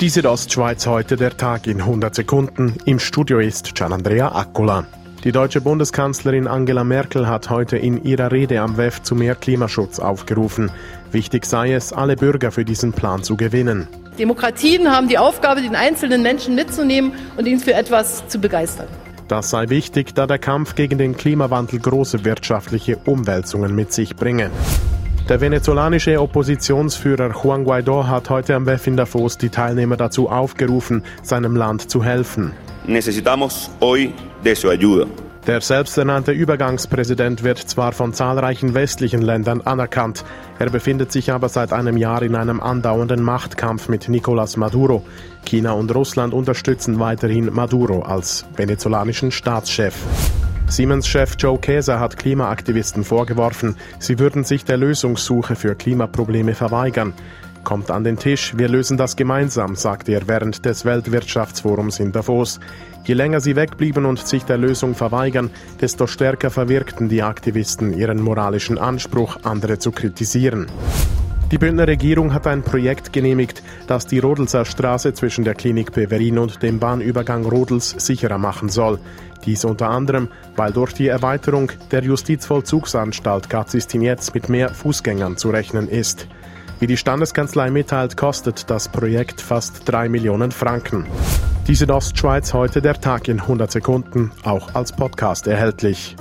Die Südostschweiz heute der Tag in 100 Sekunden. Im Studio ist Gianandrea Accola. Die deutsche Bundeskanzlerin Angela Merkel hat heute in ihrer Rede am WEF zu mehr Klimaschutz aufgerufen. Wichtig sei es, alle Bürger für diesen Plan zu gewinnen. Demokratien haben die Aufgabe, den einzelnen Menschen mitzunehmen und ihn für etwas zu begeistern. Das sei wichtig, da der Kampf gegen den Klimawandel große wirtschaftliche Umwälzungen mit sich bringe. Der venezolanische Oppositionsführer Juan Guaido hat heute am WEF in Davos die Teilnehmer dazu aufgerufen, seinem Land zu helfen. Necesitamos hoy de su ayuda. Der selbsternannte Übergangspräsident wird zwar von zahlreichen westlichen Ländern anerkannt, er befindet sich aber seit einem Jahr in einem andauernden Machtkampf mit Nicolás Maduro. China und Russland unterstützen weiterhin Maduro als venezolanischen Staatschef. Siemens-Chef Joe Käser hat Klimaaktivisten vorgeworfen, sie würden sich der Lösungssuche für Klimaprobleme verweigern. Kommt an den Tisch, wir lösen das gemeinsam, sagte er während des Weltwirtschaftsforums in Davos. Je länger sie wegblieben und sich der Lösung verweigern, desto stärker verwirkten die Aktivisten ihren moralischen Anspruch, andere zu kritisieren. Die Bündner Regierung hat ein Projekt genehmigt, das die Rodelser Straße zwischen der Klinik Beverin und dem Bahnübergang Rodels sicherer machen soll. Dies unter anderem, weil durch die Erweiterung der Justizvollzugsanstalt Gazistin mit mehr Fußgängern zu rechnen ist. Wie die Standeskanzlei mitteilt, kostet das Projekt fast drei Millionen Franken. Die Südostschweiz heute der Tag in 100 Sekunden, auch als Podcast erhältlich.